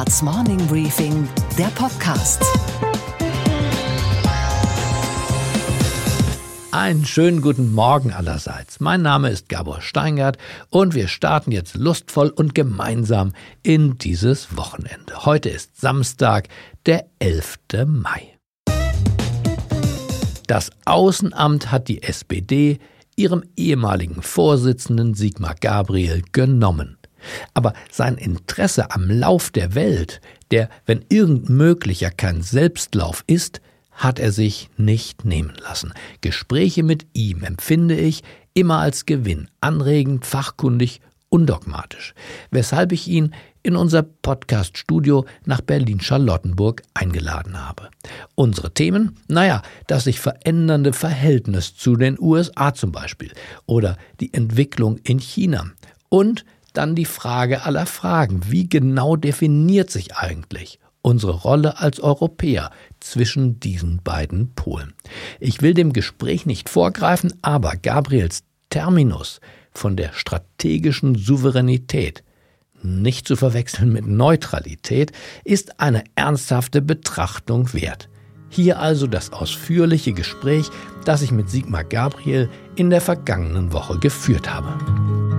Handelsblatts Morning Briefing, der Podcast. Einen schönen guten Morgen allerseits. Mein Name ist Gabor Steingart und wir starten jetzt lustvoll und gemeinsam in dieses Wochenende. Heute ist Samstag, der 11. Mai. Das Außenamt hat die SPD ihrem ehemaligen Vorsitzenden Sigmar Gabriel genommen. Aber sein Interesse am Lauf der Welt, der, wenn irgend möglicher, kein Selbstlauf ist, hat er sich nicht nehmen lassen. Gespräche mit ihm empfinde ich immer als Gewinn, anregend, fachkundig, undogmatisch, weshalb ich ihn in unser Podcast-Studio nach Berlin-Charlottenburg eingeladen habe. Unsere Themen? Naja, das sich verändernde Verhältnis zu den USA zum Beispiel oder die Entwicklung in China und dann die Frage aller Fragen. Wie genau definiert sich eigentlich unsere Rolle als Europäer zwischen diesen beiden Polen? Ich will dem Gespräch nicht vorgreifen, aber Gabriels Terminus von der strategischen Souveränität nicht zu verwechseln mit Neutralität, ist eine ernsthafte Betrachtung wert. Hier also das ausführliche Gespräch, das ich mit Sigmar Gabriel in der vergangenen Woche geführt habe.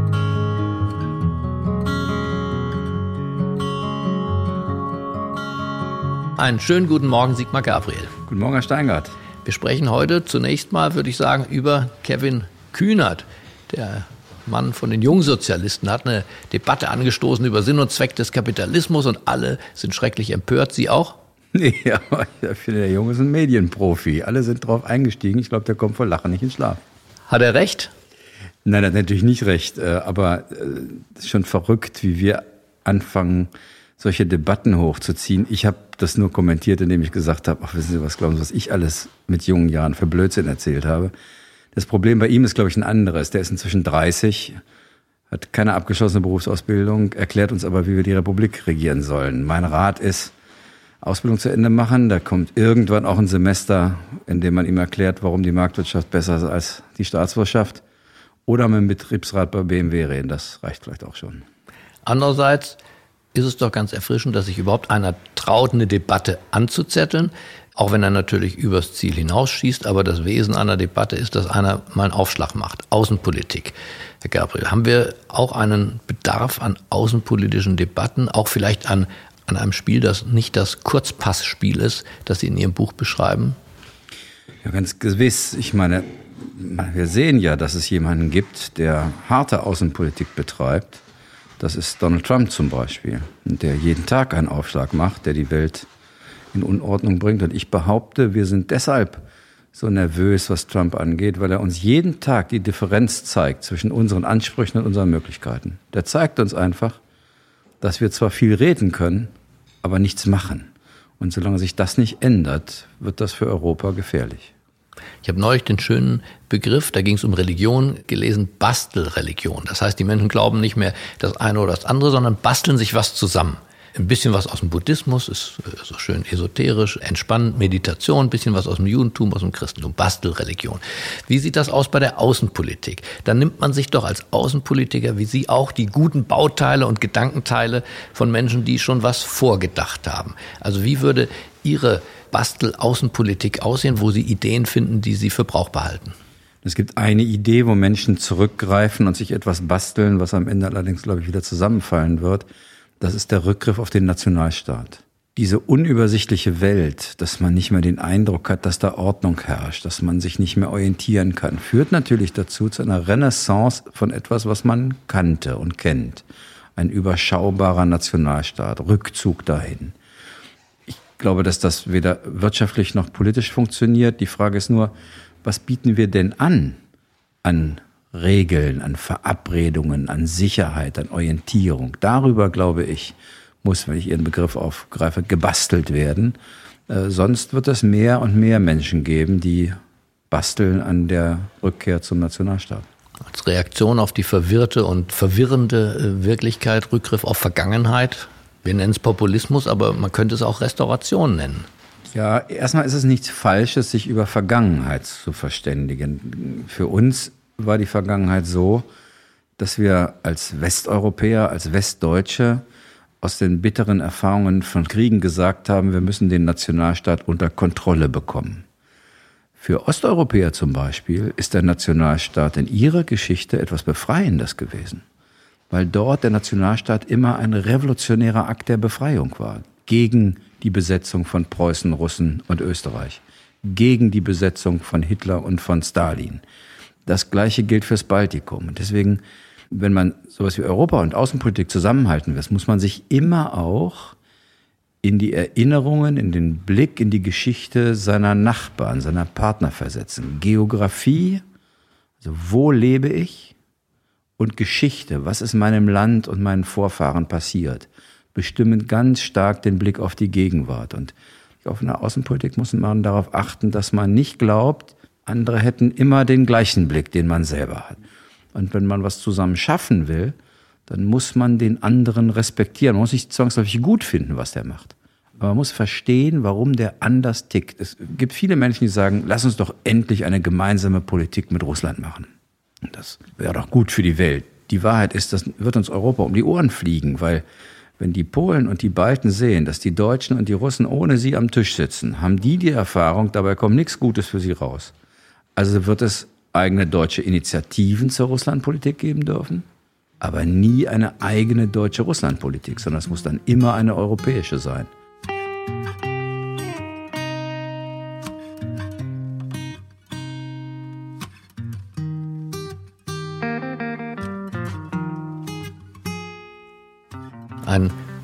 Einen schönen guten Morgen, Sigmar Gabriel. Guten Morgen, Herr Steingart. Wir sprechen heute zunächst mal, würde ich sagen, über Kevin Kühnert. Der Mann von den Jungsozialisten hat eine Debatte angestoßen über Sinn und Zweck des Kapitalismus und alle sind schrecklich empört. Sie auch? Nee, aber ich finde, der Junge ist ein Medienprofi. Alle sind drauf eingestiegen. Ich glaube, der kommt vor Lachen nicht in Schlaf. Hat er recht? Nein, er hat natürlich nicht recht. Äh, aber es äh, ist schon verrückt, wie wir anfangen, solche Debatten hochzuziehen. Ich habe das nur kommentiert, indem ich gesagt habe, ach, wissen Sie was, glauben Sie, was ich alles mit jungen Jahren für Blödsinn erzählt habe. Das Problem bei ihm ist, glaube ich, ein anderes. Der ist inzwischen 30, hat keine abgeschlossene Berufsausbildung, erklärt uns aber, wie wir die Republik regieren sollen. Mein Rat ist, Ausbildung zu Ende machen. Da kommt irgendwann auch ein Semester, in dem man ihm erklärt, warum die Marktwirtschaft besser ist als die Staatswirtschaft. Oder mit dem Betriebsrat bei BMW reden. Das reicht vielleicht auch schon. Andererseits ist es doch ganz erfrischend, dass sich überhaupt einer traut, eine Debatte anzuzetteln, auch wenn er natürlich übers Ziel hinausschießt. Aber das Wesen einer Debatte ist, dass einer mal einen Aufschlag macht. Außenpolitik. Herr Gabriel, haben wir auch einen Bedarf an außenpolitischen Debatten, auch vielleicht an, an einem Spiel, das nicht das Kurzpassspiel ist, das Sie in Ihrem Buch beschreiben? Ja, ganz gewiss. Ich meine, wir sehen ja, dass es jemanden gibt, der harte Außenpolitik betreibt das ist Donald Trump zum Beispiel, der jeden Tag einen Aufschlag macht, der die Welt in Unordnung bringt. Und ich behaupte, wir sind deshalb so nervös, was Trump angeht, weil er uns jeden Tag die Differenz zeigt zwischen unseren Ansprüchen und unseren Möglichkeiten. Der zeigt uns einfach, dass wir zwar viel reden können, aber nichts machen. Und solange sich das nicht ändert, wird das für Europa gefährlich. Ich habe neulich den schönen Begriff, da ging es um Religion, gelesen, Bastelreligion. Das heißt, die Menschen glauben nicht mehr das eine oder das andere, sondern basteln sich was zusammen. Ein bisschen was aus dem Buddhismus, ist äh, so schön esoterisch, entspannend, Meditation, ein bisschen was aus dem Judentum, aus dem Christentum, Bastelreligion. Wie sieht das aus bei der Außenpolitik? Da nimmt man sich doch als Außenpolitiker, wie Sie auch, die guten Bauteile und Gedankenteile von Menschen, die schon was vorgedacht haben. Also wie würde Ihre Bastel-Außenpolitik aussehen, wo Sie Ideen finden, die Sie für brauchbar halten? Es gibt eine Idee, wo Menschen zurückgreifen und sich etwas basteln, was am Ende allerdings, glaube ich, wieder zusammenfallen wird. Das ist der Rückgriff auf den Nationalstaat. Diese unübersichtliche Welt, dass man nicht mehr den Eindruck hat, dass da Ordnung herrscht, dass man sich nicht mehr orientieren kann, führt natürlich dazu zu einer Renaissance von etwas, was man kannte und kennt. Ein überschaubarer Nationalstaat, Rückzug dahin glaube, dass das weder wirtschaftlich noch politisch funktioniert. Die Frage ist nur, was bieten wir denn an an Regeln, an Verabredungen, an Sicherheit, an Orientierung? Darüber, glaube ich, muss, wenn ich Ihren Begriff aufgreife, gebastelt werden. Äh, sonst wird es mehr und mehr Menschen geben, die basteln an der Rückkehr zum Nationalstaat. Als Reaktion auf die verwirrte und verwirrende äh, Wirklichkeit, Rückgriff auf Vergangenheit, wir nennen es Populismus, aber man könnte es auch Restauration nennen. Ja, erstmal ist es nichts Falsches, sich über Vergangenheit zu verständigen. Für uns war die Vergangenheit so, dass wir als Westeuropäer, als Westdeutsche aus den bitteren Erfahrungen von Kriegen gesagt haben, wir müssen den Nationalstaat unter Kontrolle bekommen. Für Osteuropäer zum Beispiel ist der Nationalstaat in ihrer Geschichte etwas Befreiendes gewesen, weil dort der Nationalstaat immer ein revolutionärer Akt der Befreiung war, gegen die Besetzung von Preußen, Russen und Österreich, gegen die Besetzung von Hitler und von Stalin. Das Gleiche gilt fürs Baltikum. Und deswegen, wenn man sowas wie Europa und Außenpolitik zusammenhalten will, muss man sich immer auch in die Erinnerungen, in den Blick, in die Geschichte seiner Nachbarn, seiner Partner versetzen. Geografie, also wo lebe ich? Und Geschichte, was ist meinem Land und meinen Vorfahren passiert, bestimmen ganz stark den Blick auf die Gegenwart. Und auf einer Außenpolitik muss man darauf achten, dass man nicht glaubt, andere hätten immer den gleichen Blick, den man selber hat. Und wenn man was zusammen schaffen will, dann muss man den anderen respektieren. Man muss nicht zwangsläufig gut finden, was der macht. Aber man muss verstehen, warum der anders tickt. Es gibt viele Menschen, die sagen, lass uns doch endlich eine gemeinsame Politik mit Russland machen. Das wäre doch gut für die Welt. Die Wahrheit ist, das wird uns Europa um die Ohren fliegen, weil wenn die Polen und die Balten sehen, dass die Deutschen und die Russen ohne sie am Tisch sitzen, haben die die Erfahrung, dabei kommt nichts Gutes für sie raus. Also wird es eigene deutsche Initiativen zur Russlandpolitik geben dürfen? aber nie eine eigene deutsche Russlandpolitik, sondern es muss dann immer eine europäische sein.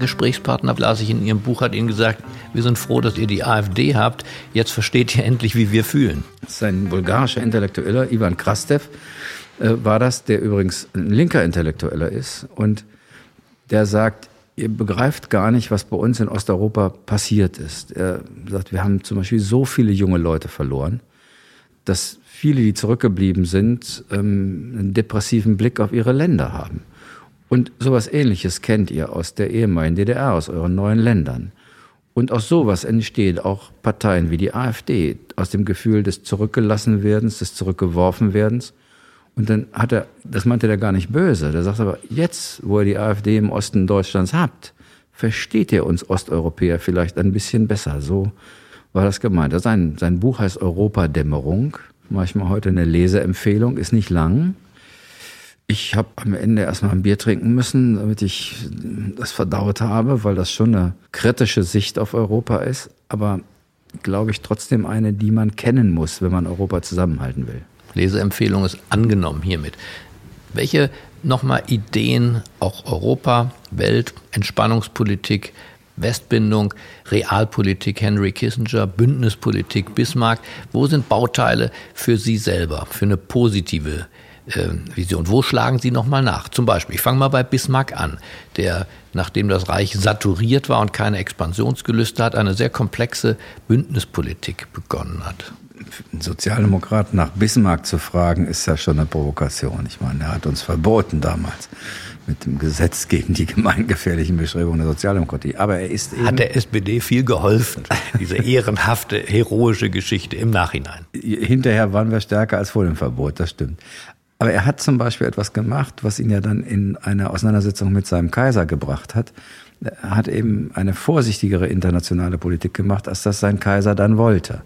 Gesprächspartner, las ich in Ihrem Buch, hat Ihnen gesagt, wir sind froh, dass ihr die AfD habt. Jetzt versteht ihr endlich, wie wir fühlen. Das ist ein bulgarischer Intellektueller, Ivan Krastev, äh, war das, der übrigens ein linker Intellektueller ist und der sagt, ihr begreift gar nicht, was bei uns in Osteuropa passiert ist. Er sagt, wir haben zum Beispiel so viele junge Leute verloren, dass viele, die zurückgeblieben sind, ähm, einen depressiven Blick auf ihre Länder haben. Und sowas ähnliches kennt ihr aus der ehemaligen DDR, aus euren neuen Ländern. Und aus sowas entstehen auch Parteien wie die AfD, aus dem Gefühl des Zurückgelassenwerdens, des Zurückgeworfenwerdens. Und dann hat er, das meinte er gar nicht böse, der sagt aber, jetzt, wo ihr die AfD im Osten Deutschlands habt, versteht ihr uns Osteuropäer vielleicht ein bisschen besser. So war das gemeint. Sein, sein Buch heißt Europadämmerung. Manchmal heute eine Leseempfehlung, ist nicht lang. Ich habe am Ende erstmal ein Bier trinken müssen, damit ich das verdaut habe, weil das schon eine kritische Sicht auf Europa ist. Aber glaube ich trotzdem eine, die man kennen muss, wenn man Europa zusammenhalten will. Leseempfehlung ist angenommen hiermit. Welche nochmal Ideen, auch Europa, Welt, Entspannungspolitik, Westbindung, Realpolitik, Henry Kissinger, Bündnispolitik, Bismarck, wo sind Bauteile für Sie selber, für eine positive äh, Vision? Wo schlagen Sie nochmal nach? Zum Beispiel, ich fange mal bei Bismarck an, der, nachdem das Reich saturiert war und keine Expansionsgelüste hat, eine sehr komplexe Bündnispolitik begonnen hat einen Sozialdemokraten nach Bismarck zu fragen, ist ja schon eine Provokation. Ich meine, er hat uns verboten damals mit dem Gesetz gegen die gemeingefährlichen Bestrebungen der Sozialdemokratie. Aber er ist eben Hat der SPD viel geholfen, diese ehrenhafte, heroische Geschichte im Nachhinein. Hinterher waren wir stärker als vor dem Verbot, das stimmt. Aber er hat zum Beispiel etwas gemacht, was ihn ja dann in eine Auseinandersetzung mit seinem Kaiser gebracht hat. Er hat eben eine vorsichtigere internationale Politik gemacht, als das sein Kaiser dann wollte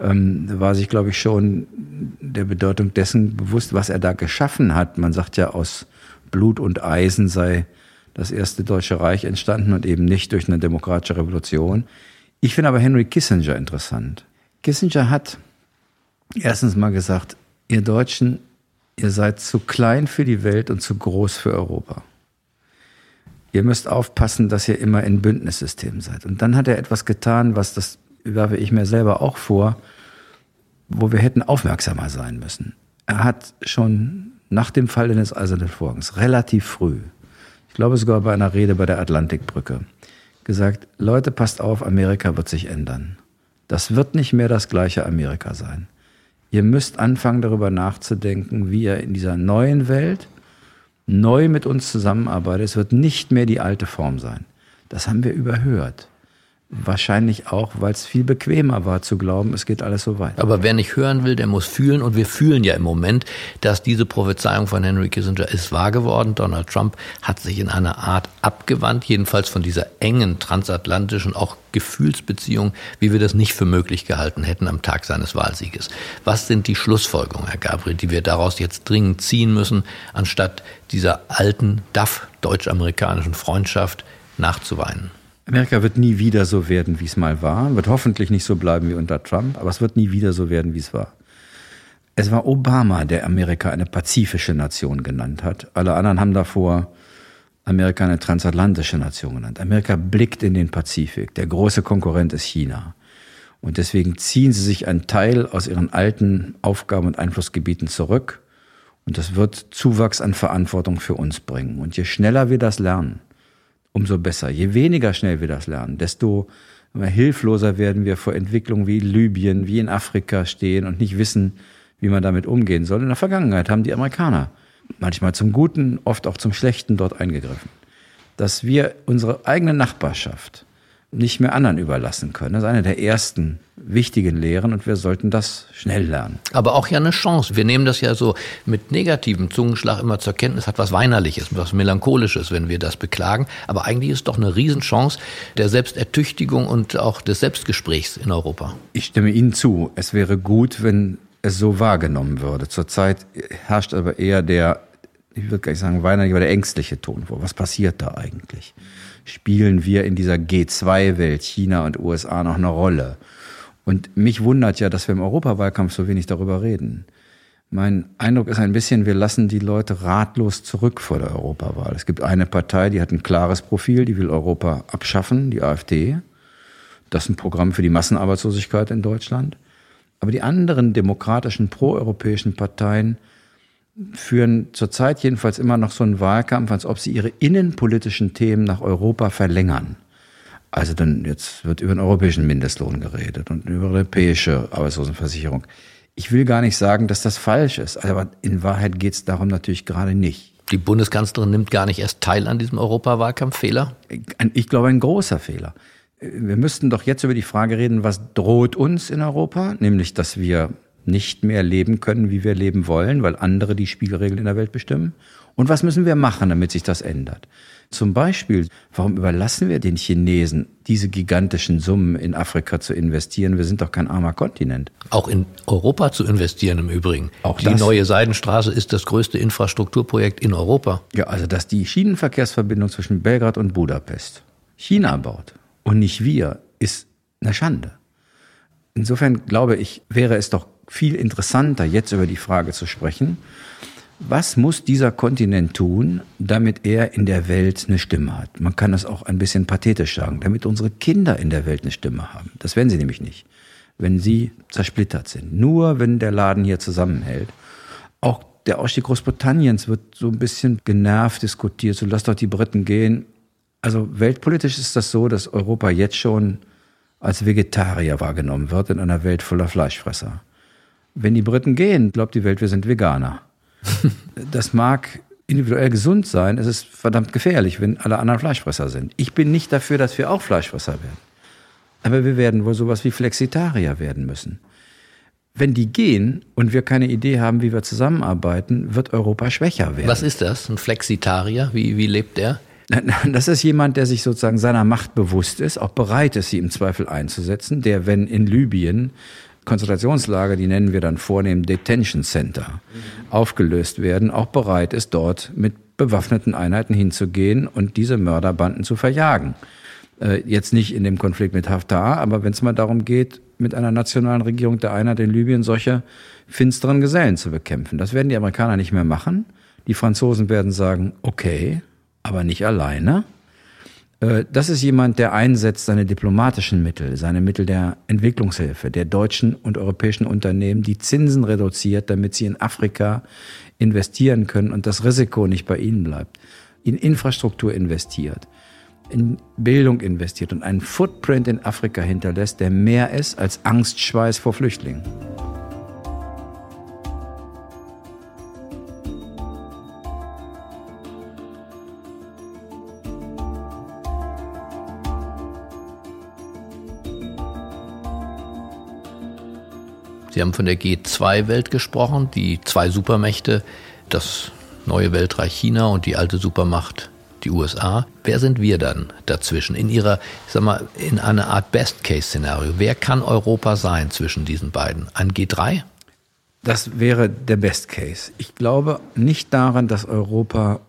ähm, war sich, glaube ich, schon der Bedeutung dessen bewusst, was er da geschaffen hat. Man sagt ja, aus Blut und Eisen sei das erste Deutsche Reich entstanden und eben nicht durch eine demokratische Revolution. Ich finde aber Henry Kissinger interessant. Kissinger hat erstens mal gesagt, ihr Deutschen, ihr seid zu klein für die Welt und zu groß für Europa. Ihr müsst aufpassen, dass ihr immer in Bündnissystemen seid. Und dann hat er etwas getan, was das werfe ich mir selber auch vor, wo wir hätten aufmerksamer sein müssen. Er hat schon nach dem Fall des Eisernen Vorhangs relativ früh, ich glaube sogar bei einer Rede bei der Atlantikbrücke, gesagt, Leute, passt auf, Amerika wird sich ändern. Das wird nicht mehr das gleiche Amerika sein. Ihr müsst anfangen darüber nachzudenken, wie ihr in dieser neuen Welt neu mit uns zusammenarbeitet. Es wird nicht mehr die alte Form sein. Das haben wir überhört. Wahrscheinlich auch, weil es viel bequemer war zu glauben, es geht alles so weit. Aber wer nicht hören will, der muss fühlen. Und wir fühlen ja im Moment, dass diese Prophezeiung von Henry Kissinger ist wahr geworden. Donald Trump hat sich in einer Art abgewandt, jedenfalls von dieser engen transatlantischen, auch Gefühlsbeziehung, wie wir das nicht für möglich gehalten hätten am Tag seines Wahlsieges. Was sind die Schlussfolgerungen, Herr Gabriel, die wir daraus jetzt dringend ziehen müssen, anstatt dieser alten DAF, deutsch-amerikanischen Freundschaft, nachzuweinen? Amerika wird nie wieder so werden, wie es mal war, wird hoffentlich nicht so bleiben wie unter Trump, aber es wird nie wieder so werden, wie es war. Es war Obama, der Amerika eine pazifische Nation genannt hat. Alle anderen haben davor Amerika eine transatlantische Nation genannt. Amerika blickt in den Pazifik. Der große Konkurrent ist China. Und deswegen ziehen sie sich einen Teil aus ihren alten Aufgaben und Einflussgebieten zurück. Und das wird Zuwachs an Verantwortung für uns bringen. Und je schneller wir das lernen, umso besser. Je weniger schnell wir das lernen, desto hilfloser werden wir vor Entwicklungen wie Libyen, wie in Afrika stehen und nicht wissen, wie man damit umgehen soll. In der Vergangenheit haben die Amerikaner manchmal zum Guten, oft auch zum Schlechten dort eingegriffen. Dass wir unsere eigene Nachbarschaft nicht mehr anderen überlassen können. Das ist eine der ersten wichtigen Lehren und wir sollten das schnell lernen. Aber auch ja eine Chance. Wir nehmen das ja so mit negativem Zungenschlag immer zur Kenntnis, hat was Weinerliches, was Melancholisches, wenn wir das beklagen. Aber eigentlich ist es doch eine Riesenchance der Selbstertüchtigung und auch des Selbstgesprächs in Europa. Ich stimme Ihnen zu. Es wäre gut, wenn es so wahrgenommen würde. Zurzeit herrscht aber eher der, ich würde gar nicht sagen weinerliche, aber der ängstliche Ton vor. Was passiert da eigentlich? Spielen wir in dieser G2-Welt, China und USA, noch eine Rolle? Und mich wundert ja, dass wir im Europawahlkampf so wenig darüber reden. Mein Eindruck ist ein bisschen, wir lassen die Leute ratlos zurück vor der Europawahl. Es gibt eine Partei, die hat ein klares Profil, die will Europa abschaffen, die AfD. Das ist ein Programm für die Massenarbeitslosigkeit in Deutschland. Aber die anderen demokratischen proeuropäischen Parteien führen zurzeit jedenfalls immer noch so einen Wahlkampf, als ob sie ihre innenpolitischen Themen nach Europa verlängern. Also dann jetzt wird über den europäischen Mindestlohn geredet und über europäische Arbeitslosenversicherung. Ich will gar nicht sagen, dass das falsch ist, aber in Wahrheit geht es darum natürlich gerade nicht. Die Bundeskanzlerin nimmt gar nicht erst teil an diesem Europawahlkampffehler? Ich glaube, ein großer Fehler. Wir müssten doch jetzt über die Frage reden, was droht uns in Europa, nämlich dass wir nicht mehr leben können, wie wir leben wollen, weil andere die Spielregeln in der Welt bestimmen? Und was müssen wir machen, damit sich das ändert? Zum Beispiel, warum überlassen wir den Chinesen diese gigantischen Summen in Afrika zu investieren? Wir sind doch kein armer Kontinent. Auch in Europa zu investieren im Übrigen. Auch die das. neue Seidenstraße ist das größte Infrastrukturprojekt in Europa. Ja, also dass die Schienenverkehrsverbindung zwischen Belgrad und Budapest China baut und nicht wir, ist eine Schande. Insofern glaube ich, wäre es doch viel interessanter, jetzt über die Frage zu sprechen, was muss dieser Kontinent tun, damit er in der Welt eine Stimme hat? Man kann das auch ein bisschen pathetisch sagen, damit unsere Kinder in der Welt eine Stimme haben. Das werden sie nämlich nicht, wenn sie zersplittert sind. Nur wenn der Laden hier zusammenhält. Auch der Ausstieg Großbritanniens wird so ein bisschen genervt diskutiert. So lass doch die Briten gehen. Also weltpolitisch ist das so, dass Europa jetzt schon als Vegetarier wahrgenommen wird in einer Welt voller Fleischfresser. Wenn die Briten gehen, glaubt die Welt, wir sind Veganer. das mag individuell gesund sein, es ist verdammt gefährlich, wenn alle anderen Fleischfresser sind. Ich bin nicht dafür, dass wir auch Fleischfresser werden. Aber wir werden wohl sowas wie Flexitarier werden müssen. Wenn die gehen und wir keine Idee haben, wie wir zusammenarbeiten, wird Europa schwächer werden. Was ist das? Ein Flexitarier? Wie, wie lebt der? Das ist jemand, der sich sozusagen seiner Macht bewusst ist, auch bereit ist, sie im Zweifel einzusetzen, der, wenn in Libyen Konzentrationslager, die nennen wir dann vornehm Detention Center, aufgelöst werden, auch bereit ist, dort mit bewaffneten Einheiten hinzugehen und diese Mörderbanden zu verjagen. Äh, jetzt nicht in dem Konflikt mit Haftar, aber wenn es mal darum geht, mit einer nationalen Regierung der Einheit in Libyen solche finsteren Gesellen zu bekämpfen. Das werden die Amerikaner nicht mehr machen. Die Franzosen werden sagen, okay, aber nicht alleine. Äh, das ist jemand, der einsetzt seine diplomatischen Mittel, seine Mittel der Entwicklungshilfe der deutschen und europäischen Unternehmen, die Zinsen reduziert, damit sie in Afrika investieren können und das Risiko nicht bei ihnen bleibt. In Infrastruktur investiert, in Bildung investiert und einen Footprint in Afrika hinterlässt, der mehr ist als Angstschweiß vor Flüchtlingen. Sie haben von der G2-Welt gesprochen, die zwei Supermächte, das neue Weltreich China und die alte Supermacht die USA. Wer sind wir dann dazwischen? In ihrer, ich sag mal, in einer Art Best-Case-Szenario. Wer kann Europa sein zwischen diesen beiden? Ein G3? Das wäre der Best Case. Ich glaube nicht daran, dass Europa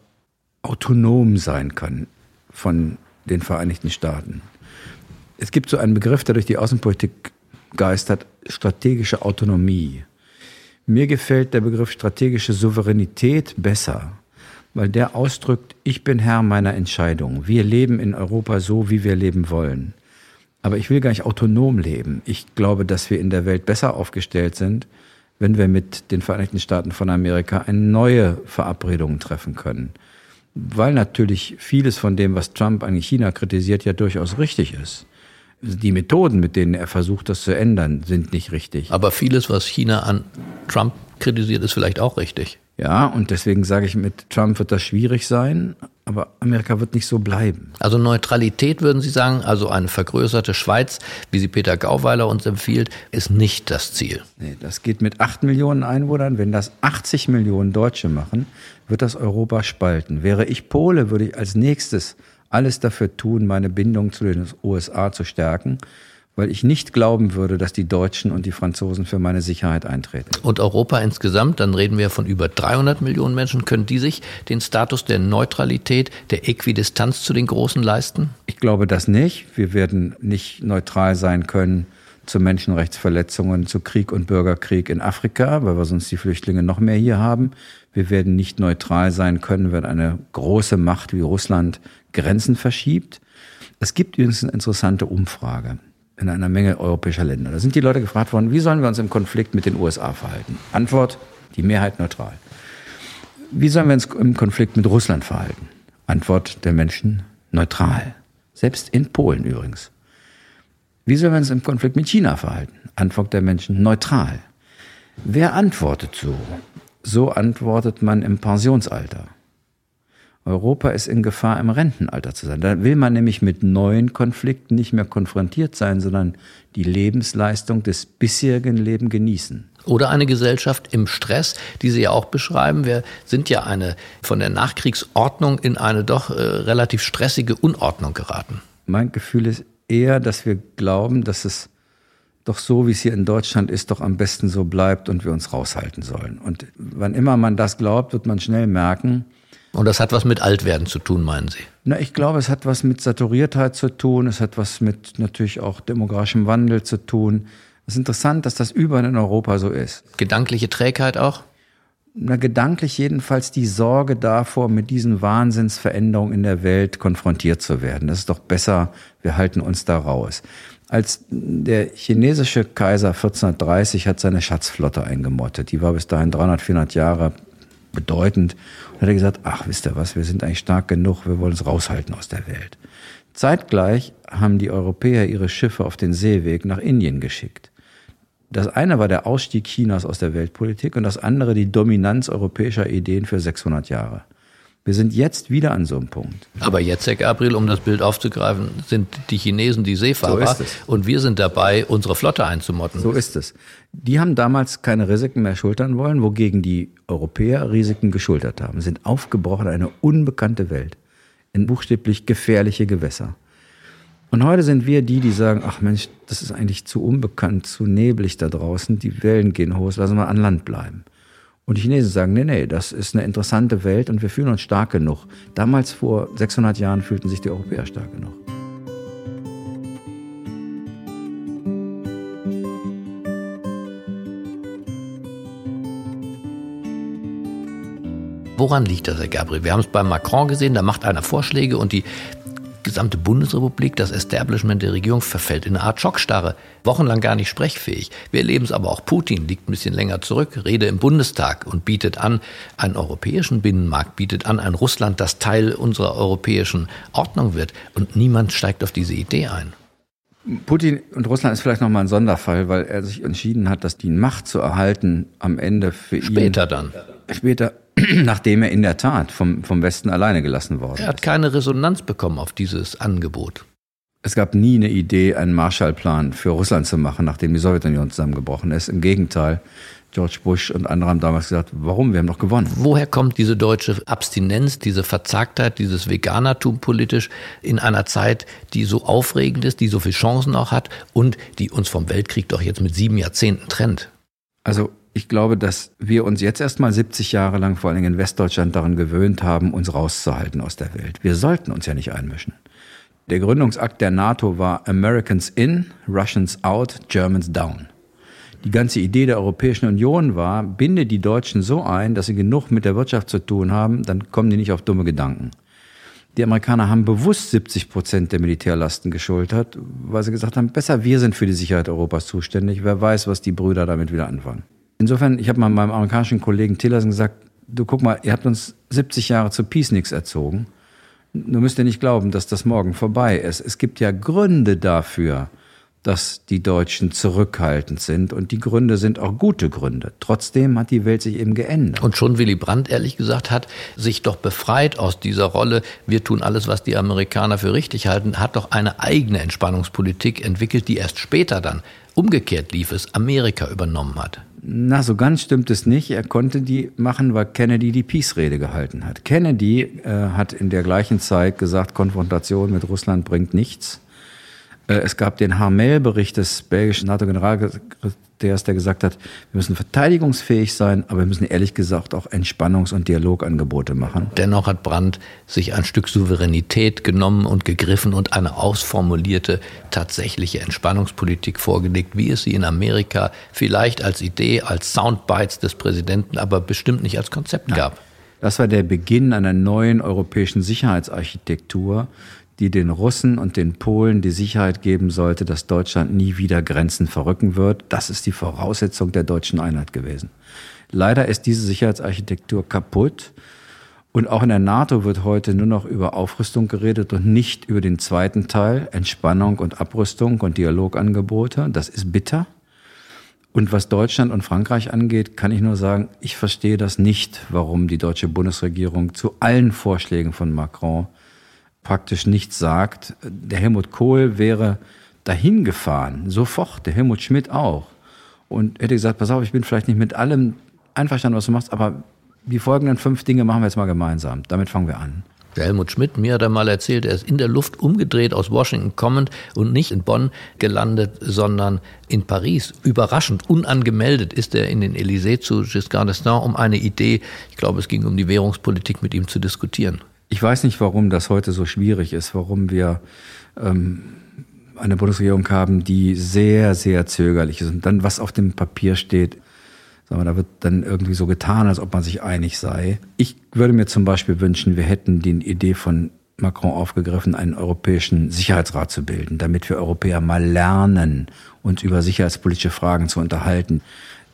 autonom sein kann von den Vereinigten Staaten. Es gibt so einen Begriff, der durch die Außenpolitik geistert, strategische Autonomie. Mir gefällt der Begriff strategische Souveränität besser, weil der ausdrückt, ich bin Herr meiner Entscheidung. Wir leben in Europa so, wie wir leben wollen. Aber ich will gar nicht autonom leben. Ich glaube, dass wir in der Welt besser aufgestellt sind, wenn wir mit den Vereinigten Staaten von Amerika eine neue Verabredung treffen können. Weil natürlich vieles von dem, was Trump an China kritisiert, ja durchaus richtig ist die Methoden, mit denen er versucht, das zu ändern, sind nicht richtig. Aber vieles, was China an Trump kritisiert, ist vielleicht auch richtig. Ja, und deswegen sage ich, mit Trump wird das schwierig sein, aber Amerika wird nicht so bleiben. Also Neutralität würden Sie sagen, also eine vergrößerte Schweiz, wie sie Peter Gauweiler uns empfiehlt, ist nicht das Ziel. Nee, das geht mit acht Millionen Einwohnern. Wenn das 80 Millionen Deutsche machen, wird das Europa spalten. Wäre ich Pole, würde ich als nächstes alles dafür tun, meine Bindung zu den USA zu stärken, weil ich nicht glauben würde, dass die Deutschen und die Franzosen für meine Sicherheit eintreten. Und Europa insgesamt, dann reden wir von über 300 Millionen Menschen, können die sich den Status der Neutralität, der Äquidistanz zu den Großen leisten? Ich glaube das nicht. Wir werden nicht neutral sein können zu Menschenrechtsverletzungen, zu Krieg und Bürgerkrieg in Afrika, weil wir sonst die Flüchtlinge noch mehr hier haben. Wir werden nicht neutral sein können, wenn eine große Macht wie Russland Grenzen verschiebt. Es gibt übrigens eine interessante Umfrage in einer Menge europäischer Länder. Da sind die Leute gefragt worden, wie sollen wir uns im Konflikt mit den USA verhalten? Antwort, die Mehrheit neutral. Wie sollen wir uns im Konflikt mit Russland verhalten? Antwort der Menschen, neutral. Selbst in Polen übrigens. Wie sollen wir uns im Konflikt mit China verhalten? Antwort der Menschen, neutral. Wer antwortet so? So antwortet man im Pensionsalter. Europa ist in Gefahr, im Rentenalter zu sein. Da will man nämlich mit neuen Konflikten nicht mehr konfrontiert sein, sondern die Lebensleistung des bisherigen Lebens genießen. Oder eine Gesellschaft im Stress, die Sie ja auch beschreiben. Wir sind ja eine von der Nachkriegsordnung in eine doch äh, relativ stressige Unordnung geraten. Mein Gefühl ist eher, dass wir glauben, dass es doch so, wie es hier in Deutschland ist, doch am besten so bleibt und wir uns raushalten sollen. Und wann immer man das glaubt, wird man schnell merken, und das hat was mit Altwerden zu tun, meinen Sie? Na, ich glaube, es hat was mit Saturiertheit zu tun. Es hat was mit natürlich auch demografischem Wandel zu tun. Es ist interessant, dass das überall in Europa so ist. Gedankliche Trägheit auch? Na, gedanklich jedenfalls die Sorge davor, mit diesen Wahnsinnsveränderungen in der Welt konfrontiert zu werden. Das ist doch besser, wir halten uns da raus. Als der chinesische Kaiser 1430 hat seine Schatzflotte eingemottet, die war bis dahin 300, 400 Jahre bedeutend. Und hat er gesagt, ach, wisst ihr was, wir sind eigentlich stark genug, wir wollen uns raushalten aus der Welt. Zeitgleich haben die Europäer ihre Schiffe auf den Seeweg nach Indien geschickt. Das eine war der Ausstieg Chinas aus der Weltpolitik und das andere die Dominanz europäischer Ideen für 600 Jahre. Wir sind jetzt wieder an so einem Punkt. Aber jetzt, Herr Gabriel, um das Bild aufzugreifen, sind die Chinesen die Seefahrer so und wir sind dabei, unsere Flotte einzumotten. So ist es. Die haben damals keine Risiken mehr schultern wollen, wogegen die Europäer Risiken geschultert haben, sind aufgebrochen in eine unbekannte Welt, in buchstäblich gefährliche Gewässer. Und heute sind wir die, die sagen, ach Mensch, das ist eigentlich zu unbekannt, zu neblig da draußen, die Wellen gehen hoch, lassen wir an Land bleiben. Und die Chinesen sagen, nee, nee, das ist eine interessante Welt und wir fühlen uns stark genug. Damals vor 600 Jahren fühlten sich die Europäer stark genug. Woran liegt das, Herr Gabriel? Wir haben es beim Macron gesehen, da macht einer Vorschläge und die gesamte Bundesrepublik, das Establishment der Regierung verfällt in eine Art Schockstarre. Wochenlang gar nicht sprechfähig. Wir erleben es aber auch. Putin liegt ein bisschen länger zurück, Rede im Bundestag und bietet an, einen europäischen Binnenmarkt, bietet an, ein Russland, das Teil unserer europäischen Ordnung wird. Und niemand steigt auf diese Idee ein. Putin und Russland ist vielleicht nochmal ein Sonderfall, weil er sich entschieden hat, dass die Macht zu erhalten am Ende für Später ihn. Später dann. Später nachdem er in der Tat vom, vom Westen alleine gelassen worden ist. Er hat keine Resonanz bekommen auf dieses Angebot. Es gab nie eine Idee, einen Marshallplan für Russland zu machen, nachdem die Sowjetunion zusammengebrochen ist. Im Gegenteil, George Bush und andere haben damals gesagt, warum? Wir haben doch gewonnen. Woher kommt diese deutsche Abstinenz, diese Verzagtheit, dieses Veganertum politisch in einer Zeit, die so aufregend ist, die so viele Chancen auch hat und die uns vom Weltkrieg doch jetzt mit sieben Jahrzehnten trennt? Also ich glaube, dass wir uns jetzt erstmal 70 Jahre lang, vor allen Dingen in Westdeutschland, daran gewöhnt haben, uns rauszuhalten aus der Welt. Wir sollten uns ja nicht einmischen. Der Gründungsakt der NATO war Americans in, Russians out, Germans down. Die ganze Idee der Europäischen Union war, binde die Deutschen so ein, dass sie genug mit der Wirtschaft zu tun haben, dann kommen die nicht auf dumme Gedanken. Die Amerikaner haben bewusst 70 Prozent der Militärlasten geschultert, weil sie gesagt haben, besser wir sind für die Sicherheit Europas zuständig. Wer weiß, was die Brüder damit wieder anfangen. Insofern, ich habe mal meinem amerikanischen Kollegen Tillerson gesagt, du guck mal, ihr habt uns 70 Jahre zu Peace erzogen. Du müsst ja nicht glauben, dass das morgen vorbei ist. Es gibt ja Gründe dafür, dass die Deutschen zurückhaltend sind. Und die Gründe sind auch gute Gründe. Trotzdem hat die Welt sich eben geändert. Und schon Willy Brandt, ehrlich gesagt, hat sich doch befreit aus dieser Rolle. Wir tun alles, was die Amerikaner für richtig halten, hat doch eine eigene Entspannungspolitik entwickelt, die erst später dann umgekehrt lief es, Amerika übernommen hat. Na, so ganz stimmt es nicht. Er konnte die machen, weil Kennedy die Peace-Rede gehalten hat. Kennedy äh, hat in der gleichen Zeit gesagt, Konfrontation mit Russland bringt nichts. Äh, es gab den Harmel-Bericht des belgischen NATO-Generalsekretärs, der gesagt hat, wir müssen verteidigungsfähig sein, aber wir müssen ehrlich gesagt auch Entspannungs- und Dialogangebote machen. Dennoch hat Brandt sich ein Stück Souveränität genommen und gegriffen und eine ausformulierte tatsächliche Entspannungspolitik vorgelegt, wie es sie in Amerika vielleicht als Idee, als Soundbites des Präsidenten, aber bestimmt nicht als Konzept Nein. gab. Das war der Beginn einer neuen europäischen Sicherheitsarchitektur, die den Russen und den Polen die Sicherheit geben sollte, dass Deutschland nie wieder Grenzen verrücken wird. Das ist die Voraussetzung der deutschen Einheit gewesen. Leider ist diese Sicherheitsarchitektur kaputt. Und auch in der NATO wird heute nur noch über Aufrüstung geredet und nicht über den zweiten Teil, Entspannung und Abrüstung und Dialogangebote. Das ist bitter. Und was Deutschland und Frankreich angeht, kann ich nur sagen, ich verstehe das nicht, warum die deutsche Bundesregierung zu allen Vorschlägen von Macron praktisch nichts sagt. Der Helmut Kohl wäre dahin gefahren, sofort, der Helmut Schmidt auch. Und hätte gesagt, pass auf, ich bin vielleicht nicht mit allem einverstanden, was du machst, aber die folgenden fünf Dinge machen wir jetzt mal gemeinsam. Damit fangen wir an. Der Helmut Schmidt, mir hat er mal erzählt, er ist in der Luft umgedreht aus Washington kommend und nicht in Bonn gelandet, sondern in Paris. Überraschend, unangemeldet ist er in den Élysées zu Giscard d'Estaing, um eine Idee, ich glaube, es ging um die Währungspolitik mit ihm zu diskutieren. Ich weiß nicht, warum das heute so schwierig ist, warum wir ähm, eine Bundesregierung haben, die sehr, sehr zögerlich ist. Und dann, was auf dem Papier steht, sagen wir, da wird dann irgendwie so getan, als ob man sich einig sei. Ich würde mir zum Beispiel wünschen, wir hätten die Idee von Macron aufgegriffen, einen europäischen Sicherheitsrat zu bilden, damit wir Europäer mal lernen, uns über sicherheitspolitische Fragen zu unterhalten.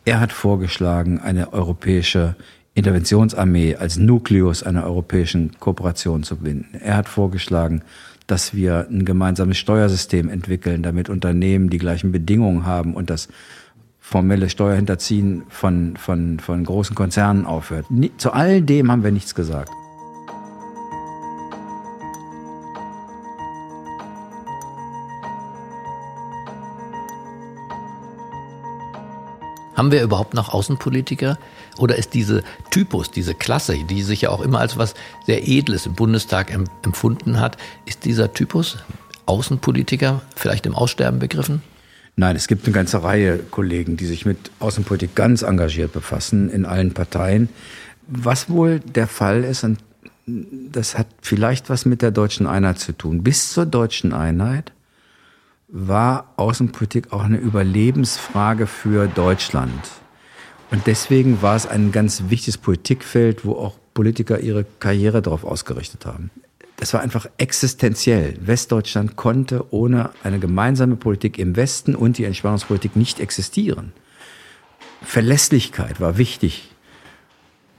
Er hat vorgeschlagen, eine europäische Interventionsarmee als Nukleus einer europäischen Kooperation zu binden. Er hat vorgeschlagen, dass wir ein gemeinsames Steuersystem entwickeln, damit Unternehmen die gleichen Bedingungen haben und das formelle Steuerhinterziehen von, von, von großen Konzernen aufhört. Zu all dem haben wir nichts gesagt. Haben wir überhaupt noch Außenpolitiker? Oder ist diese Typus, diese Klasse, die sich ja auch immer als was sehr Edles im Bundestag empfunden hat, ist dieser Typus Außenpolitiker vielleicht im Aussterben begriffen? Nein, es gibt eine ganze Reihe Kollegen, die sich mit Außenpolitik ganz engagiert befassen in allen Parteien. Was wohl der Fall ist, und das hat vielleicht was mit der deutschen Einheit zu tun. Bis zur deutschen Einheit war Außenpolitik auch eine Überlebensfrage für Deutschland. Und deswegen war es ein ganz wichtiges Politikfeld, wo auch Politiker ihre Karriere darauf ausgerichtet haben. Das war einfach existenziell. Westdeutschland konnte ohne eine gemeinsame Politik im Westen und die Entspannungspolitik nicht existieren. Verlässlichkeit war wichtig.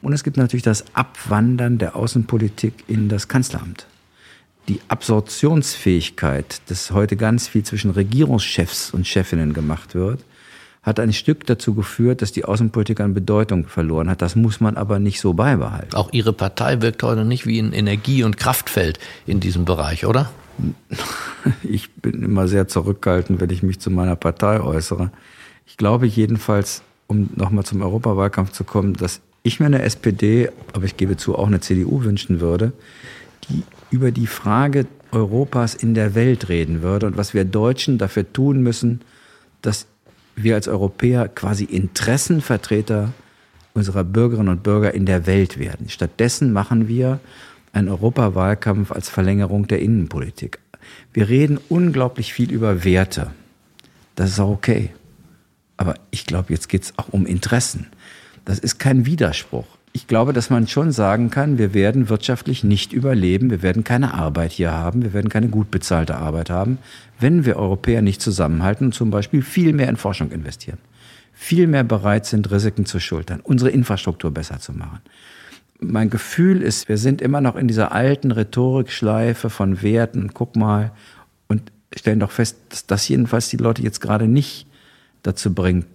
Und es gibt natürlich das Abwandern der Außenpolitik in das Kanzleramt die Absorptionsfähigkeit, dass heute ganz viel zwischen Regierungschefs und Chefinnen gemacht wird, hat ein Stück dazu geführt, dass die Außenpolitik an Bedeutung verloren hat. Das muss man aber nicht so beibehalten. Auch Ihre Partei wirkt heute nicht wie ein Energie- und Kraftfeld in diesem Bereich, oder? Ich bin immer sehr zurückgehalten, wenn ich mich zu meiner Partei äußere. Ich glaube jedenfalls, um nochmal zum Europawahlkampf zu kommen, dass ich mir eine SPD, aber ich gebe zu, auch eine CDU wünschen würde, die über die Frage Europas in der Welt reden würde und was wir Deutschen dafür tun müssen, dass wir als Europäer quasi Interessenvertreter unserer Bürgerinnen und Bürger in der Welt werden. Stattdessen machen wir einen Europawahlkampf als Verlängerung der Innenpolitik. Wir reden unglaublich viel über Werte. Das ist auch okay. Aber ich glaube, jetzt geht es auch um Interessen. Das ist kein Widerspruch. Ich glaube, dass man schon sagen kann, wir werden wirtschaftlich nicht überleben, wir werden keine Arbeit hier haben, wir werden keine gut bezahlte Arbeit haben, wenn wir Europäer nicht zusammenhalten und zum Beispiel viel mehr in Forschung investieren, viel mehr bereit sind, Risiken zu schultern, unsere Infrastruktur besser zu machen. Mein Gefühl ist, wir sind immer noch in dieser alten Rhetorikschleife von Werten, guck mal, und stellen doch fest, dass das jedenfalls die Leute jetzt gerade nicht dazu bringt,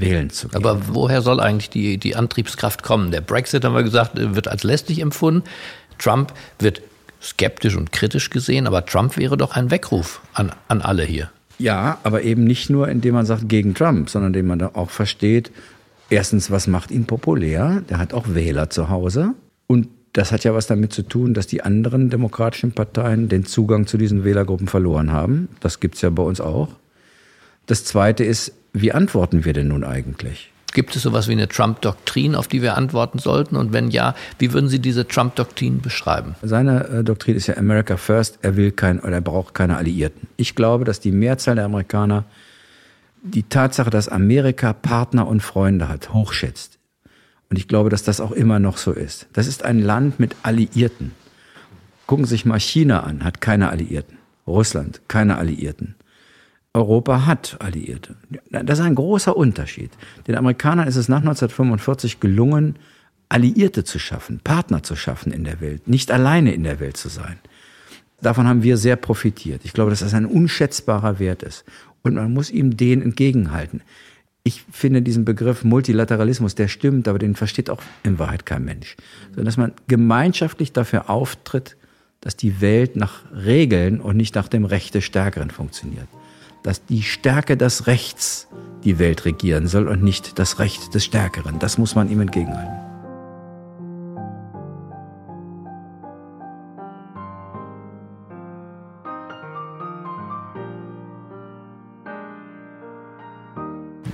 wählen zu gehen. Aber woher soll eigentlich die, die Antriebskraft kommen? Der Brexit, haben wir gesagt, wird als lästig empfunden. Trump wird skeptisch und kritisch gesehen, aber Trump wäre doch ein Weckruf an, an alle hier. Ja, aber eben nicht nur, indem man sagt gegen Trump, sondern indem man auch versteht, erstens, was macht ihn populär? Der hat auch Wähler zu Hause. Und das hat ja was damit zu tun, dass die anderen demokratischen Parteien den Zugang zu diesen Wählergruppen verloren haben. Das gibt's ja bei uns auch. Das Zweite ist, wie antworten wir denn nun eigentlich? Gibt es sowas wie eine Trump-Doktrin, auf die wir antworten sollten? Und wenn ja, wie würden Sie diese Trump-Doktrin beschreiben? Seine äh, Doktrin ist ja America First. Er will kein oder er braucht keine Alliierten. Ich glaube, dass die Mehrzahl der Amerikaner die Tatsache, dass Amerika Partner und Freunde hat, hochschätzt. Und ich glaube, dass das auch immer noch so ist. Das ist ein Land mit Alliierten. Gucken Sie sich mal China an, hat keine Alliierten. Russland, keine Alliierten. Europa hat Alliierte. Das ist ein großer Unterschied. Den Amerikanern ist es nach 1945 gelungen, Alliierte zu schaffen, Partner zu schaffen in der Welt, nicht alleine in der Welt zu sein. Davon haben wir sehr profitiert. Ich glaube, dass das ein unschätzbarer Wert ist. Und man muss ihm den entgegenhalten. Ich finde diesen Begriff Multilateralismus, der stimmt, aber den versteht auch in Wahrheit kein Mensch. Sondern dass man gemeinschaftlich dafür auftritt, dass die Welt nach Regeln und nicht nach dem Recht des Stärkeren funktioniert dass die Stärke des Rechts die Welt regieren soll und nicht das Recht des Stärkeren. Das muss man ihm entgegenhalten.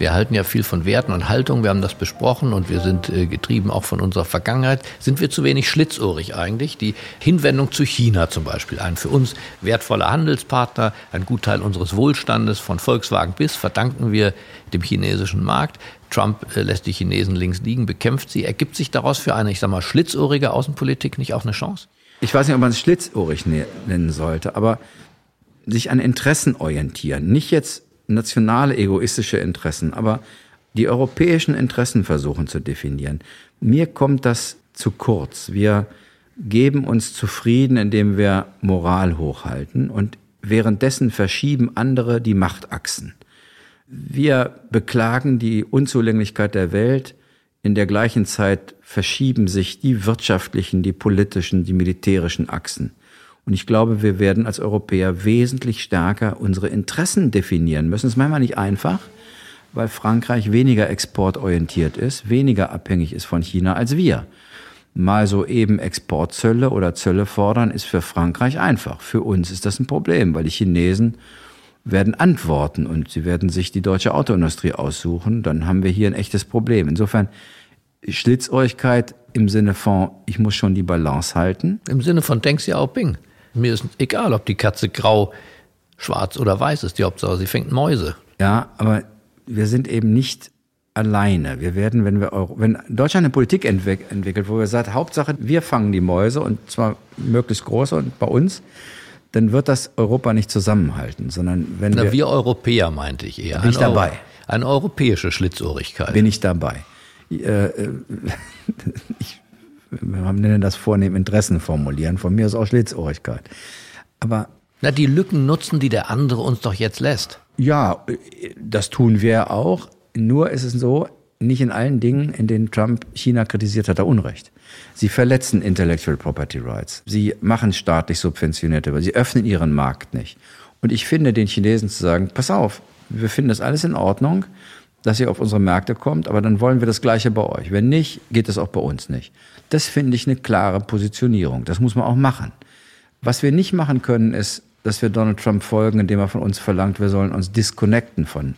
Wir halten ja viel von Werten und Haltung, wir haben das besprochen und wir sind äh, getrieben auch von unserer Vergangenheit. Sind wir zu wenig schlitzohrig eigentlich? Die Hinwendung zu China zum Beispiel, ein für uns wertvoller Handelspartner, ein Gutteil unseres Wohlstandes von Volkswagen bis, verdanken wir dem chinesischen Markt. Trump äh, lässt die Chinesen links liegen, bekämpft sie. Ergibt sich daraus für eine, ich sag mal, schlitzohrige Außenpolitik nicht auch eine Chance? Ich weiß nicht, ob man es schlitzohrig ne-, nennen sollte, aber sich an Interessen orientieren. Nicht jetzt nationale egoistische Interessen, aber die europäischen Interessen versuchen zu definieren. Mir kommt das zu kurz. Wir geben uns zufrieden, indem wir Moral hochhalten und währenddessen verschieben andere die Machtachsen. Wir beklagen die Unzulänglichkeit der Welt, in der gleichen Zeit verschieben sich die wirtschaftlichen, die politischen, die militärischen Achsen. Und ich glaube, wir werden als Europäer wesentlich stärker unsere Interessen definieren müssen. Das ist manchmal nicht einfach, weil Frankreich weniger exportorientiert ist, weniger abhängig ist von China als wir. Mal so eben Exportzölle oder Zölle fordern, ist für Frankreich einfach. Für uns ist das ein Problem, weil die Chinesen werden antworten und sie werden sich die deutsche Autoindustrie aussuchen. Dann haben wir hier ein echtes Problem. Insofern Schlitzohrigkeit im Sinne von, ich muss schon die Balance halten. Im Sinne von Deng Xiaoping. Mir ist egal, ob die Katze grau, schwarz oder weiß ist. Die Hauptsache, sie fängt Mäuse. Ja, aber wir sind eben nicht alleine. Wir werden, wenn wir Euro, wenn Deutschland eine Politik entwickelt, wo wir sagen, Hauptsache, wir fangen die Mäuse und zwar möglichst große und bei uns, dann wird das Europa nicht zusammenhalten, sondern wenn Na, wir, wir Europäer meinte ich eher. Bin ich dabei. Euro, eine europäische Schlitzohrigkeit. Bin ich dabei. Äh, äh, ich wir nennen das vornehm Interessen formulieren. Von mir ist auch Schlitzohrigkeit. Aber. Na, die Lücken nutzen, die der andere uns doch jetzt lässt. Ja, das tun wir auch. Nur ist es so, nicht in allen Dingen, in denen Trump China kritisiert, hat er Unrecht. Sie verletzen Intellectual Property Rights. Sie machen staatlich subventionierte, sie öffnen ihren Markt nicht. Und ich finde, den Chinesen zu sagen, pass auf, wir finden das alles in Ordnung, dass ihr auf unsere Märkte kommt, aber dann wollen wir das Gleiche bei euch. Wenn nicht, geht es auch bei uns nicht. Das finde ich eine klare Positionierung. Das muss man auch machen. Was wir nicht machen können, ist, dass wir Donald Trump folgen, indem er von uns verlangt, wir sollen uns disconnecten von,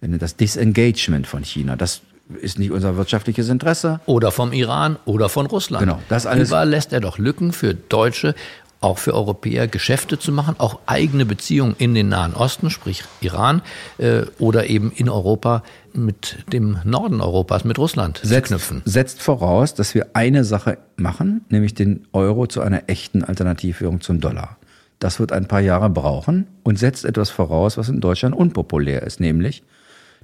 das Disengagement von China. Das ist nicht unser wirtschaftliches Interesse. Oder vom Iran oder von Russland. Genau, das alles. Überall lässt er doch Lücken für Deutsche, auch für Europäer Geschäfte zu machen, auch eigene Beziehungen in den Nahen Osten, sprich Iran, äh, oder eben in Europa mit dem Norden Europas, mit Russland setzt, zu knüpfen. Setzt voraus, dass wir eine Sache machen, nämlich den Euro zu einer echten Alternativwährung zum Dollar. Das wird ein paar Jahre brauchen und setzt etwas voraus, was in Deutschland unpopulär ist, nämlich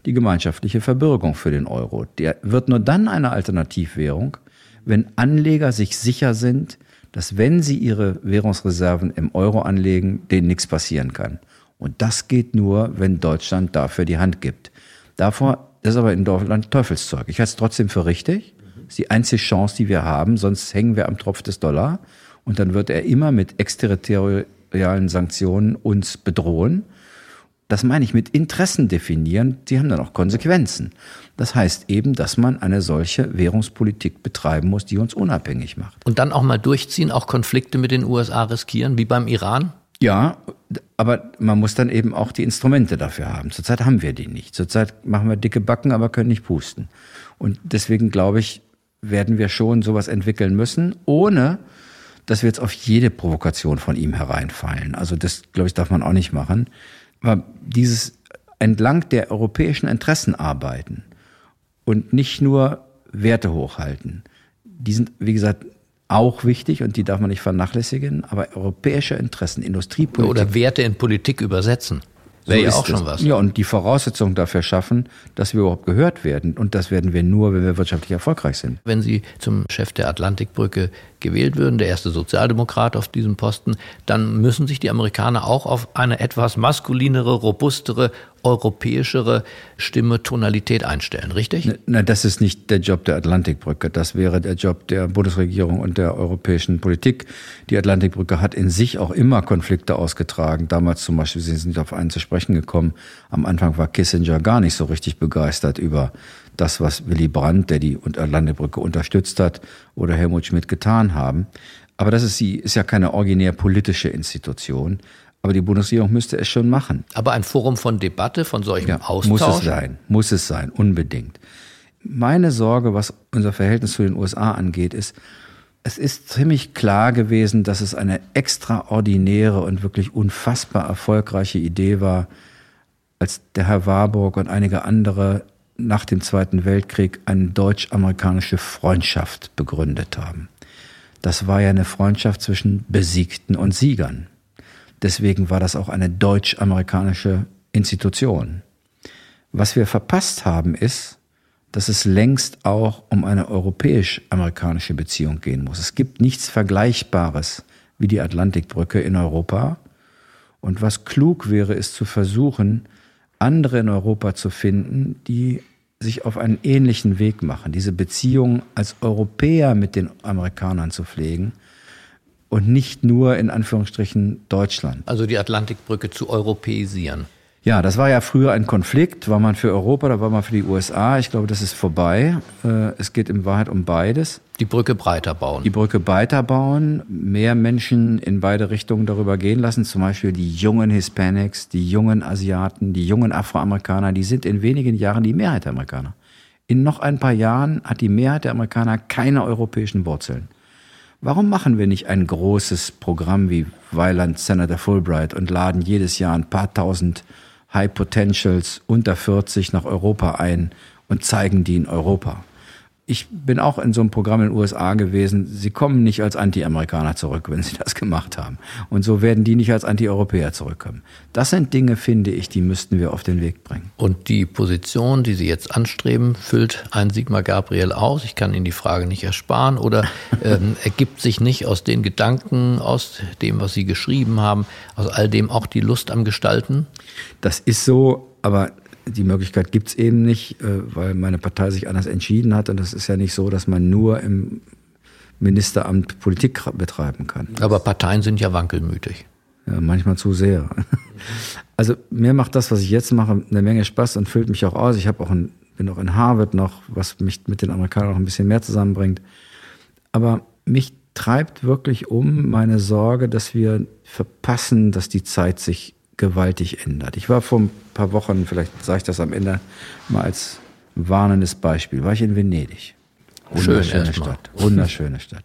die gemeinschaftliche Verbürgung für den Euro. Der wird nur dann eine Alternativwährung, wenn Anleger sich sicher sind, dass wenn sie ihre Währungsreserven im Euro anlegen, denen nichts passieren kann. Und das geht nur, wenn Deutschland dafür die Hand gibt. Davor ist aber in Deutschland Teufelszeug. Ich halte es trotzdem für richtig. Das ist die einzige Chance, die wir haben, sonst hängen wir am Tropf des Dollar. Und dann wird er immer mit exterritorialen Sanktionen uns bedrohen. Das meine ich mit Interessen definieren, die haben dann auch Konsequenzen. Das heißt eben, dass man eine solche Währungspolitik betreiben muss, die uns unabhängig macht. Und dann auch mal durchziehen, auch Konflikte mit den USA riskieren, wie beim Iran? Ja, aber man muss dann eben auch die Instrumente dafür haben. Zurzeit haben wir die nicht. Zurzeit machen wir dicke Backen, aber können nicht pusten. Und deswegen glaube ich, werden wir schon sowas entwickeln müssen, ohne dass wir jetzt auf jede Provokation von ihm hereinfallen. Also das, glaube ich, darf man auch nicht machen. Aber dieses entlang der europäischen Interessen arbeiten und nicht nur Werte hochhalten, die sind, wie gesagt, auch wichtig und die darf man nicht vernachlässigen, aber europäische Interessen, Industriepolitik. Oder Werte in Politik übersetzen. Wäre so ja auch schon was. Ja, und die Voraussetzungen dafür schaffen, dass wir überhaupt gehört werden. Und das werden wir nur, wenn wir wirtschaftlich erfolgreich sind. Wenn Sie zum Chef der Atlantikbrücke gewählt würden, der erste Sozialdemokrat auf diesem Posten, dann müssen sich die Amerikaner auch auf eine etwas maskulinere, robustere, europäischere Stimme, Tonalität einstellen, richtig? Nein, das ist nicht der Job der Atlantikbrücke. Das wäre der Job der Bundesregierung und der europäischen Politik. Die Atlantikbrücke hat in sich auch immer Konflikte ausgetragen. Damals zum Beispiel sind Sie nicht auf einen zu sprechen gekommen. Am Anfang war Kissinger gar nicht so richtig begeistert über das, was Willy Brandt, der die Atlantikbrücke unterstützt hat, oder Helmut Schmidt getan haben. Aber das ist, sie ist ja keine originär politische Institution. Aber die Bundesregierung müsste es schon machen. Aber ein Forum von Debatte, von solchem Ja, Austausch. muss es sein, muss es sein, unbedingt. Meine Sorge, was unser Verhältnis zu den USA angeht, ist, es ist ziemlich klar gewesen, dass es eine extraordinäre und wirklich unfassbar erfolgreiche Idee war, als der Herr Warburg und einige andere nach dem Zweiten Weltkrieg eine deutsch-amerikanische Freundschaft begründet haben. Das war ja eine Freundschaft zwischen Besiegten und Siegern. Deswegen war das auch eine deutsch-amerikanische Institution. Was wir verpasst haben, ist, dass es längst auch um eine europäisch-amerikanische Beziehung gehen muss. Es gibt nichts Vergleichbares wie die Atlantikbrücke in Europa. Und was klug wäre, ist zu versuchen, andere in Europa zu finden, die sich auf einen ähnlichen Weg machen, diese Beziehung als Europäer mit den Amerikanern zu pflegen und nicht nur in Anführungsstrichen Deutschland. Also die Atlantikbrücke zu europäisieren. Ja, das war ja früher ein Konflikt. War man für Europa, da war man für die USA. Ich glaube, das ist vorbei. Äh, Es geht in Wahrheit um beides. Die Brücke breiter bauen. Die Brücke weiterbauen, mehr Menschen in beide Richtungen darüber gehen lassen. Zum Beispiel die jungen Hispanics, die jungen Asiaten, die jungen Afroamerikaner. Die sind in wenigen Jahren die Mehrheit der Amerikaner. In noch ein paar Jahren hat die Mehrheit der Amerikaner keine europäischen Wurzeln. Warum machen wir nicht ein großes Programm wie Weiland Senator Fulbright und laden jedes Jahr ein paar tausend High Potentials unter 40 nach Europa ein und zeigen die in Europa? Ich bin auch in so einem Programm in den USA gewesen. Sie kommen nicht als Anti-Amerikaner zurück, wenn sie das gemacht haben. Und so werden die nicht als Anti-Europäer zurückkommen. Das sind Dinge, finde ich, die müssten wir auf den Weg bringen. Und die Position, die Sie jetzt anstreben, füllt ein Sigmar Gabriel aus? Ich kann Ihnen die Frage nicht ersparen. Oder ähm, ergibt sich nicht aus den Gedanken, aus dem, was Sie geschrieben haben, aus all dem auch die Lust am Gestalten? Das ist so, aber die Möglichkeit gibt's eben nicht, äh, weil meine Partei sich anders entschieden hat. Und das ist ja nicht so, dass man nur im Ministeramt Politik betreiben kann. Aber Parteien sind ja wankelmütig. Ja, manchmal zu sehr. Also mir macht das, was ich jetzt mache, eine Menge Spaß und füllt mich auch aus. Ich habe auch ein, bin auch in Harvard noch, was mich mit den Amerikanern noch ein bisschen mehr zusammenbringt. Aber mich treibt wirklich um meine Sorge, dass wir verpassen, dass die Zeit sich gewaltig ändert. Ich war vor ein paar Wochen, vielleicht sage ich das am Ende mal als warnendes Beispiel, war ich in Venedig. Wunderschöne Stadt. Wunderschöne Stadt.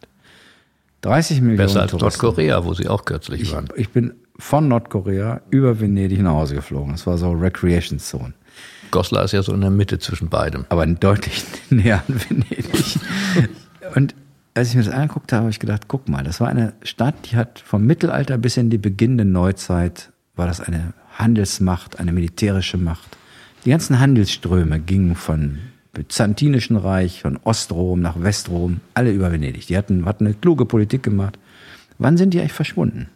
30 Millionen Besser als Nordkorea, wo Sie auch kürzlich ich, waren. Ich bin von Nordkorea über Venedig nach Hause geflogen. Das war so Recreation Zone. Goslar ist ja so in der Mitte zwischen beidem. Aber deutlich näher an Venedig. Und als ich mir das angeguckt habe, habe ich gedacht, guck mal, das war eine Stadt, die hat vom Mittelalter bis in die beginnende Neuzeit, war das eine Handelsmacht, eine militärische Macht. Die ganzen Handelsströme gingen von Byzantinischen Reich, von Ostrom nach Westrom, alle über Venedig. Die hatten, hatten eine kluge Politik gemacht. Wann sind die eigentlich verschwunden?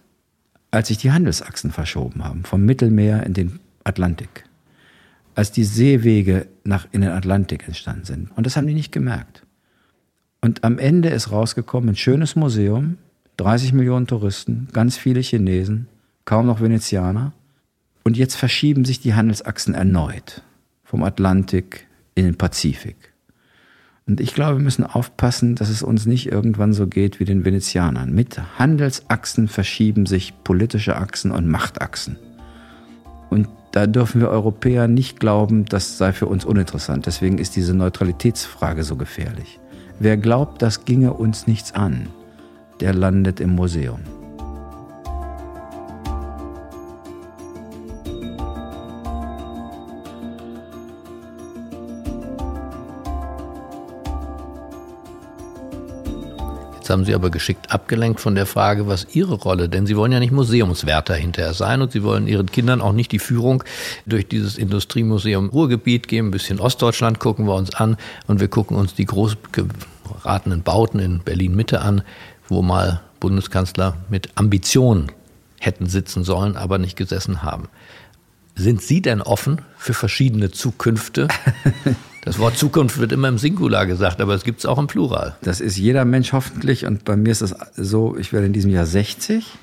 Als sich die Handelsachsen verschoben haben, vom Mittelmeer in den Atlantik. Als die Seewege nach, in den Atlantik entstanden sind. Und das haben die nicht gemerkt. Und am Ende ist rausgekommen ein schönes Museum, 30 Millionen Touristen, ganz viele Chinesen, kaum noch Venezianer. Und jetzt verschieben sich die Handelsachsen erneut. Vom Atlantik in den Pazifik. Und ich glaube, wir müssen aufpassen, dass es uns nicht irgendwann so geht wie den Venezianern. Mit Handelsachsen verschieben sich politische Achsen und Machtachsen. Und da dürfen wir Europäer nicht glauben, das sei für uns uninteressant. Deswegen ist diese Neutralitätsfrage so gefährlich. Wer glaubt, das ginge uns nichts an, der landet im Museum. Jetzt haben Sie aber geschickt abgelenkt von der Frage, was Ihre Rolle, denn Sie wollen ja nicht Museumswärter hinterher sein und Sie wollen Ihren Kindern auch nicht die Führung durch dieses Industriemuseum Ruhrgebiet geben. Ein bisschen Ostdeutschland gucken wir uns an und wir gucken uns die groß geratenen Bauten in Berlin-Mitte an, wo mal Bundeskanzler mit Ambitionen hätten sitzen sollen, aber nicht gesessen haben. Sind Sie denn offen für verschiedene Zukünfte? Das Wort Zukunft wird immer im Singular gesagt, aber es gibt es auch im Plural. Das ist jeder Mensch hoffentlich und bei mir ist es so, ich werde in diesem Jahr 60.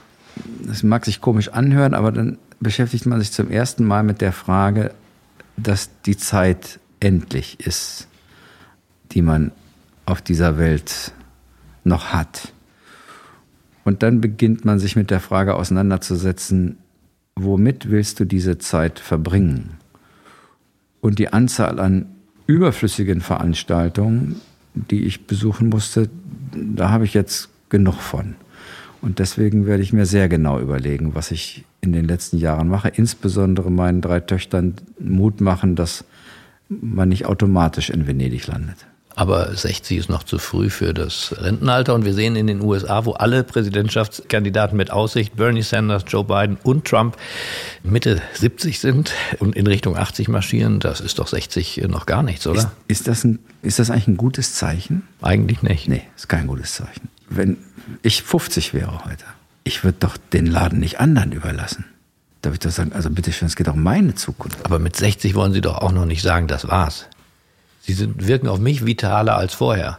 Das mag sich komisch anhören, aber dann beschäftigt man sich zum ersten Mal mit der Frage, dass die Zeit endlich ist, die man auf dieser Welt noch hat. Und dann beginnt man sich mit der Frage auseinanderzusetzen, womit willst du diese Zeit verbringen? Und die Anzahl an überflüssigen Veranstaltungen, die ich besuchen musste, da habe ich jetzt genug von. Und deswegen werde ich mir sehr genau überlegen, was ich in den letzten Jahren mache. Insbesondere meinen drei Töchtern Mut machen, dass man nicht automatisch in Venedig landet. Aber 60 ist noch zu früh für das Rentenalter. Und wir sehen in den USA, wo alle Präsidentschaftskandidaten mit Aussicht, Bernie Sanders, Joe Biden und Trump, Mitte 70 sind und in Richtung 80 marschieren. Das ist doch 60 noch gar nichts, oder? Ist, ist, das, ein, ist das eigentlich ein gutes Zeichen? Eigentlich nicht. Nee, ist kein gutes Zeichen. Wenn ich 50 wäre heute, ich würde doch den Laden nicht anderen überlassen. Darf ich doch sagen, also bitteschön, es geht auch um meine Zukunft. Aber mit 60 wollen Sie doch auch noch nicht sagen, das war's. Sie sind, wirken auf mich vitaler als vorher.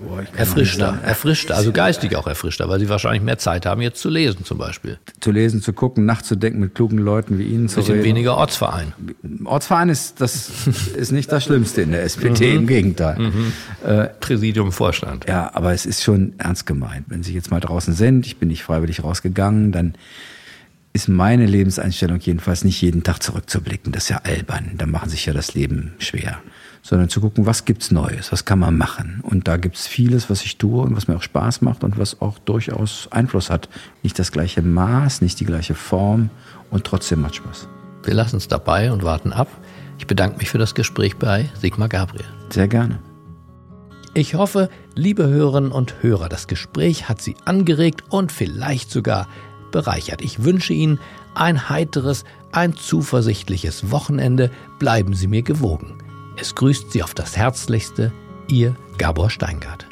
Boah, erfrischter, erfrischter, also geistig auch erfrischter, weil sie wahrscheinlich mehr Zeit haben, jetzt zu lesen zum Beispiel. Zu lesen, zu gucken, nachzudenken, mit klugen Leuten wie Ihnen zu Bisschen reden. weniger Ortsverein. Ortsverein ist, das ist nicht das Schlimmste in der SPD, im Gegenteil. Mhm. Äh, Präsidium, Vorstand. Ja, aber es ist schon ernst gemeint. Wenn Sie jetzt mal draußen sind, ich bin nicht freiwillig rausgegangen, dann ist meine Lebenseinstellung jedenfalls nicht jeden Tag zurückzublicken. Das ist ja albern. Da machen sich ja das Leben schwer sondern zu gucken, was gibt's Neues, was kann man machen. Und da gibt's vieles, was ich tue und was mir auch Spaß macht und was auch durchaus Einfluss hat. Nicht das gleiche Maß, nicht die gleiche Form und trotzdem macht Spaß. Wir lassen es dabei und warten ab. Ich bedanke mich für das Gespräch bei Sigmar Gabriel. Sehr gerne. Ich hoffe, liebe Hörerinnen und Hörer, das Gespräch hat Sie angeregt und vielleicht sogar bereichert. Ich wünsche Ihnen ein heiteres, ein zuversichtliches Wochenende. Bleiben Sie mir gewogen. Es grüßt Sie auf das Herzlichste, Ihr Gabor Steingart.